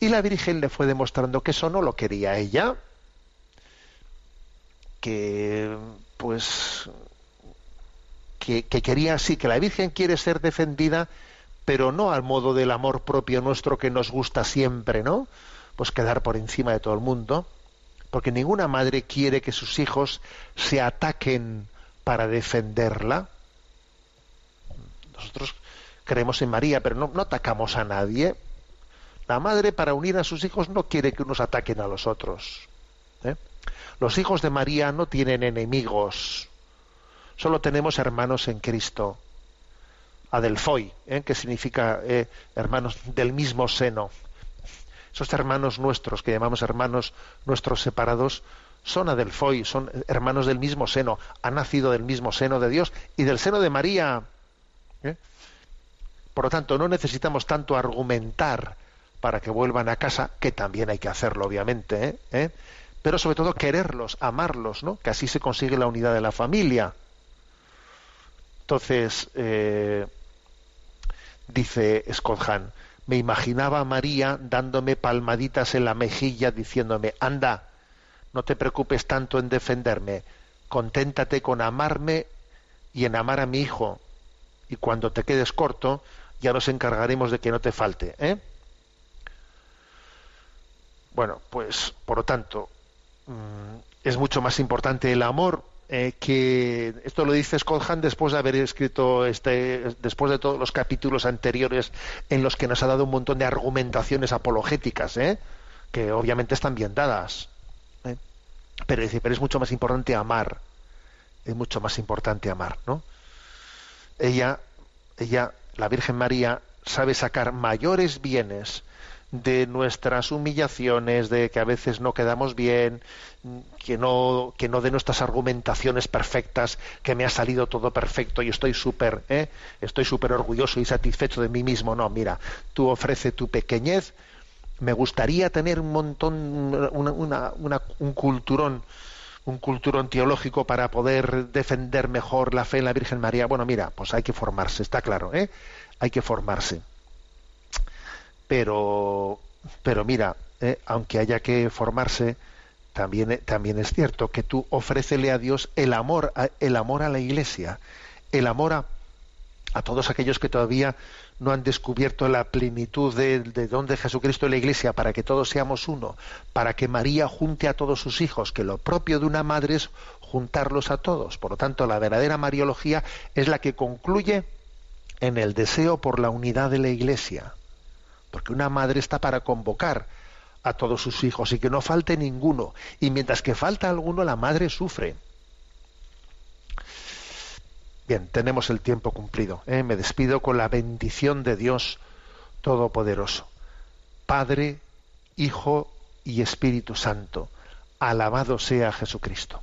Y la Virgen le fue demostrando que eso no lo quería ella que pues que, que quería sí que la Virgen quiere ser defendida pero no al modo del amor propio nuestro que nos gusta siempre, ¿no? Pues quedar por encima de todo el mundo, porque ninguna madre quiere que sus hijos se ataquen para defenderla. Nosotros creemos en María, pero no, atacamos a nadie. La madre para unir a sus hijos no quiere que unos ataquen a los otros. ¿eh? Los hijos de María no tienen enemigos, solo tenemos hermanos en Cristo. Adelfoi, ¿eh? que significa eh, hermanos del mismo seno. Esos hermanos nuestros, que llamamos hermanos nuestros separados, son Adelfoi, son hermanos del mismo seno, han nacido del mismo seno de Dios y del seno de María. ¿eh? Por lo tanto, no necesitamos tanto argumentar para que vuelvan a casa, que también hay que hacerlo, obviamente, ¿eh? ¿Eh? pero sobre todo quererlos, amarlos, ¿no? que así se consigue la unidad de la familia. Entonces, dice Scott Hahn, me imaginaba a María dándome palmaditas en la mejilla diciéndome, anda, no te preocupes tanto en defenderme, conténtate con amarme y en amar a mi hijo, y cuando te quedes corto, ya nos encargaremos de que no te falte. ¿eh? Bueno, pues por lo tanto, mm, es mucho más importante el amor eh, que esto lo dice Scott Hahn después de haber escrito este después de todos los capítulos anteriores en los que nos ha dado un montón de argumentaciones apologéticas ¿eh? que obviamente están bien dadas ¿eh? pero dice pero es mucho más importante amar es mucho más importante amar no ella ella la Virgen María sabe sacar mayores bienes de nuestras humillaciones, de que a veces no quedamos bien, que no, que no de nuestras argumentaciones perfectas, que me ha salido todo perfecto y estoy súper, ¿eh? estoy súper orgulloso y satisfecho de mí mismo. No, mira, tú ofrece tu pequeñez. Me gustaría tener un montón, una, un culturón, un culturón teológico para poder defender mejor la fe en la Virgen María. Bueno, mira, pues hay que formarse, está claro, ¿eh? Hay que formarse pero pero mira eh, aunque haya que formarse también también es cierto que tú ofrécele a Dios el amor el amor a la Iglesia el amor a, todos aquellos que todavía no han descubierto la plenitud de, de donde Jesucristo y la Iglesia para que todos seamos uno para que María junte a todos sus hijos que lo propio de una madre es juntarlos a todos. Por lo tanto la verdadera mariología es la que concluye en el deseo por la unidad de la Iglesia, porque una madre está para convocar a todos sus hijos y que no falte ninguno, y mientras que falta alguno la madre sufre. Bien, tenemos el tiempo cumplido. ¿eh? Me despido con la bendición de Dios Todopoderoso. Padre, Hijo y Espíritu Santo. Alabado sea Jesucristo.